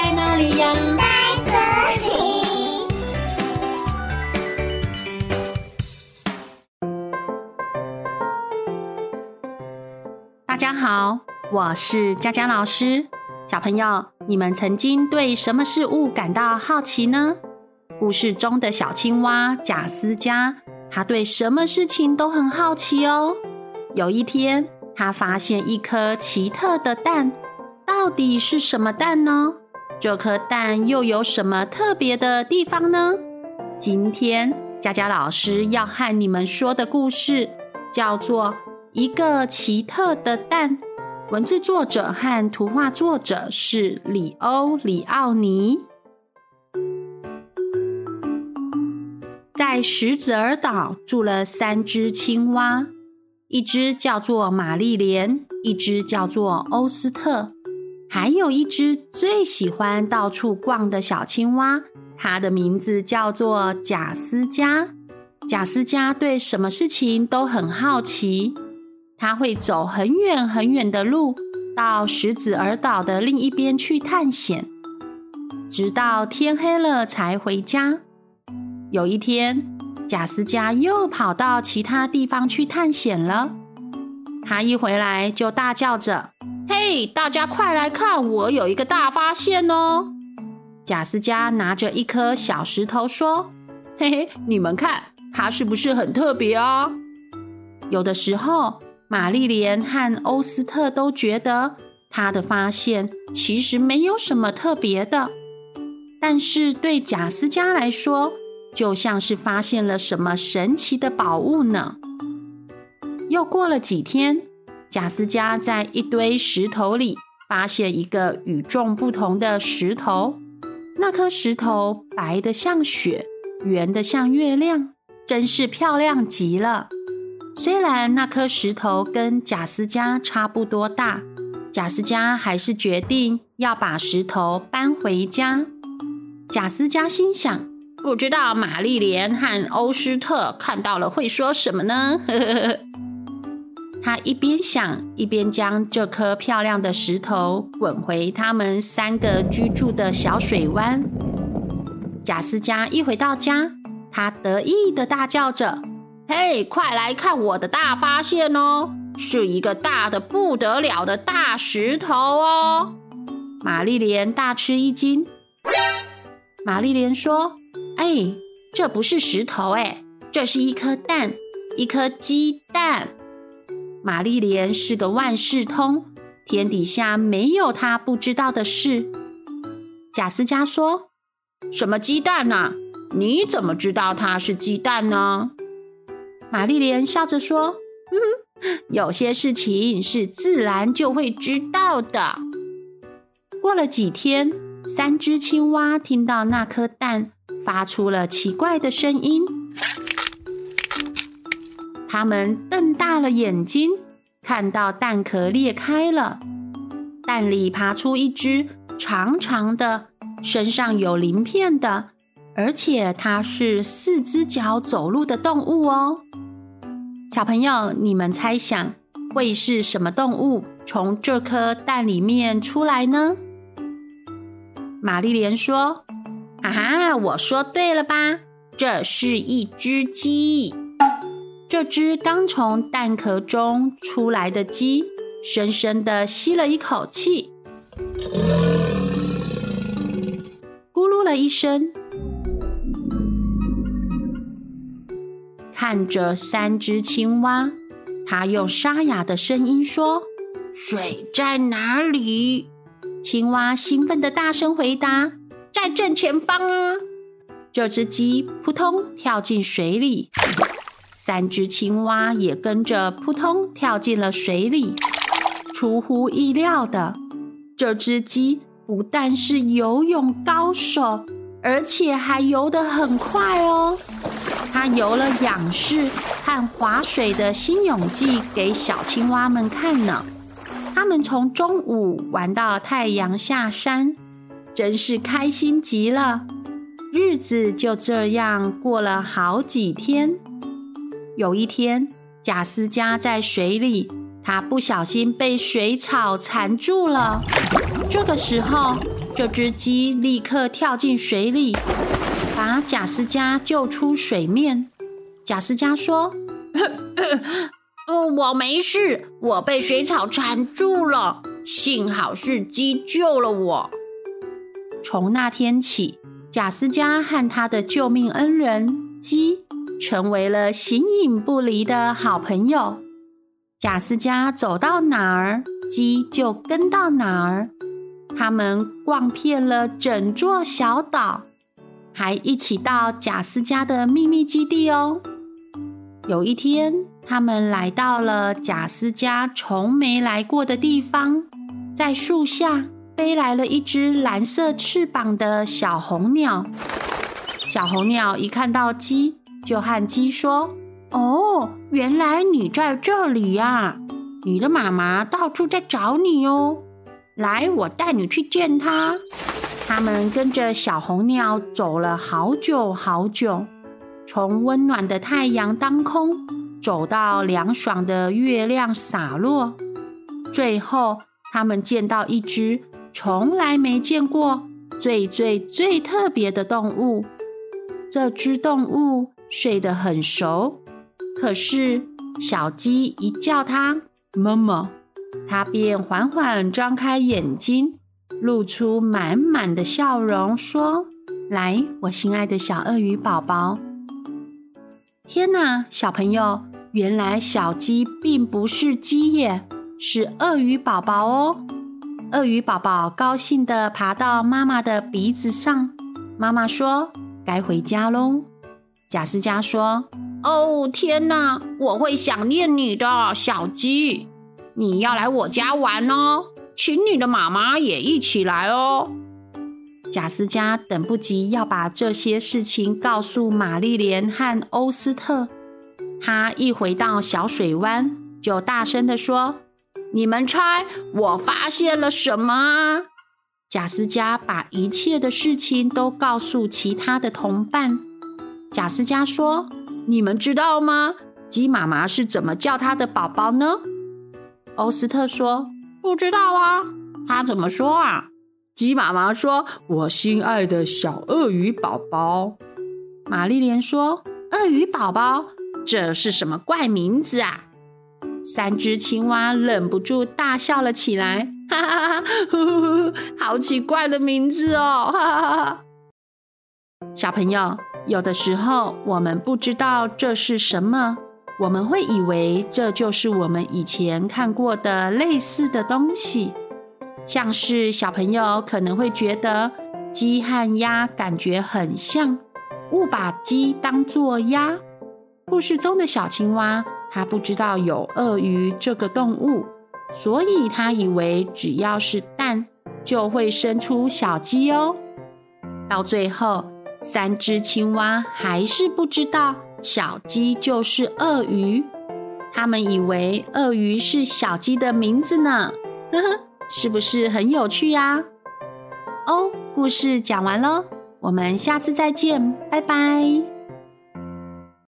在哪里呀？在这里。大家好，我是佳佳老师。小朋友，你们曾经对什么事物感到好奇呢？故事中的小青蛙贾斯嘉，他对什么事情都很好奇哦。有一天，他发现一颗奇特的蛋，到底是什么蛋呢？这颗蛋又有什么特别的地方呢？今天佳佳老师要和你们说的故事叫做《一个奇特的蛋》。文字作者和图画作者是里欧·李奥尼。在石子儿岛住了三只青蛙，一只叫做玛丽莲，一只叫做欧斯特，还有一只最喜欢到处逛的小青蛙，它的名字叫做贾斯嘉。贾斯嘉对什么事情都很好奇。他会走很远很远的路，到石子儿岛的另一边去探险，直到天黑了才回家。有一天，贾斯嘉又跑到其他地方去探险了。他一回来就大叫着：“嘿，大家快来看，我有一个大发现哦！”贾斯嘉拿着一颗小石头说：“嘿嘿，你们看，它是不是很特别啊？”有的时候，玛丽莲和欧斯特都觉得他的发现其实没有什么特别的，但是对贾斯嘉来说，就像是发现了什么神奇的宝物呢。又过了几天，贾斯嘉在一堆石头里发现一个与众不同的石头，那颗石头白得像雪，圆得像月亮，真是漂亮极了。虽然那颗石头跟贾斯嘉差不多大，贾斯嘉还是决定要把石头搬回家。贾斯嘉心想：不知道玛丽莲和欧斯特看到了会说什么呢？他一边想，一边将这颗漂亮的石头滚回他们三个居住的小水湾。贾斯嘉一回到家，他得意地大叫着。嘿，快来看我的大发现哦！是一个大的不得了的大石头哦！玛丽莲大吃一惊。玛丽莲说：“哎，这不是石头哎，这是一颗蛋，一颗鸡蛋。”玛丽莲是个万事通，天底下没有她不知道的事。贾斯嘉说：“什么鸡蛋啊？你怎么知道它是鸡蛋呢？”玛丽莲笑着说：“嗯，有些事情是自然就会知道的。”过了几天，三只青蛙听到那颗蛋发出了奇怪的声音，他们瞪大了眼睛，看到蛋壳裂开了，蛋里爬出一只长长的、身上有鳞片的。而且它是四只脚走路的动物哦，小朋友，你们猜想会是什么动物从这颗蛋里面出来呢？玛丽莲说：“哈哈，我说对了吧？这是一只鸡。这只刚从蛋壳中出来的鸡，深深的吸了一口气，咕噜了一声。”看着三只青蛙，它用沙哑的声音说：“水在哪里？”青蛙兴奋的大声回答：“在正前方啊！”这只鸡扑通跳进水里，三只青蛙也跟着扑通跳进了水里。出乎意料的，这只鸡不但是游泳高手，而且还游得很快哦。他游了仰式和划水的新泳技给小青蛙们看呢。他们从中午玩到太阳下山，真是开心极了。日子就这样过了好几天。有一天，贾斯嘉在水里，他不小心被水草缠住了。这个时候，这只鸡立刻跳进水里，把贾斯加救出水面。贾斯加说：“我没事，我被水草缠住了，幸好是鸡救了我。”从那天起，贾斯加和他的救命恩人鸡成为了形影不离的好朋友。贾斯加走到哪儿，鸡就跟到哪儿。他们逛遍了整座小岛，还一起到贾斯加的秘密基地哦。有一天，他们来到了贾斯加从没来过的地方，在树下飞来了一只蓝色翅膀的小红鸟。小红鸟一看到鸡，就和鸡说。哦，原来你在这里呀！你的妈妈到处在找你哦。来，我带你去见她。他们跟着小红鸟走了好久好久，从温暖的太阳当空走到凉爽的月亮洒落。最后，他们见到一只从来没见过、最最最特别的动物。这只动物睡得很熟。可是，小鸡一叫它“妈妈”，它便缓缓张开眼睛，露出满满的笑容，说：“来，我心爱的小鳄鱼宝宝。”天哪，小朋友，原来小鸡并不是鸡耶，是鳄鱼宝宝哦！鳄鱼宝宝高兴地爬到妈妈的鼻子上。妈妈说：“该回家喽。”贾斯加说。哦，天哪！我会想念你的小鸡，你要来我家玩哦，请你的妈妈也一起来哦。贾斯加等不及要把这些事情告诉玛丽莲和欧斯特，他一回到小水湾，就大声地说：“你们猜我发现了什么？”贾斯加把一切的事情都告诉其他的同伴。贾斯加说。你们知道吗？鸡妈妈是怎么叫它的宝宝呢？欧斯特说：“不知道啊。”他怎么说啊？鸡妈妈说：“我心爱的小鳄鱼宝宝。”玛丽莲说：“鳄鱼宝宝，这是什么怪名字啊？”三只青蛙忍不住大笑了起来，哈哈哈哈！好奇怪的名字哦，哈哈哈！小朋友。有的时候，我们不知道这是什么，我们会以为这就是我们以前看过的类似的东西。像是小朋友可能会觉得鸡和鸭感觉很像，误把鸡当作鸭。故事中的小青蛙，它不知道有鳄鱼这个动物，所以它以为只要是蛋就会生出小鸡哦。到最后，三只青蛙还是不知道小鸡就是鳄鱼，他们以为鳄鱼是小鸡的名字呢，呵呵，是不是很有趣呀？哦，故事讲完喽，我们下次再见，拜拜。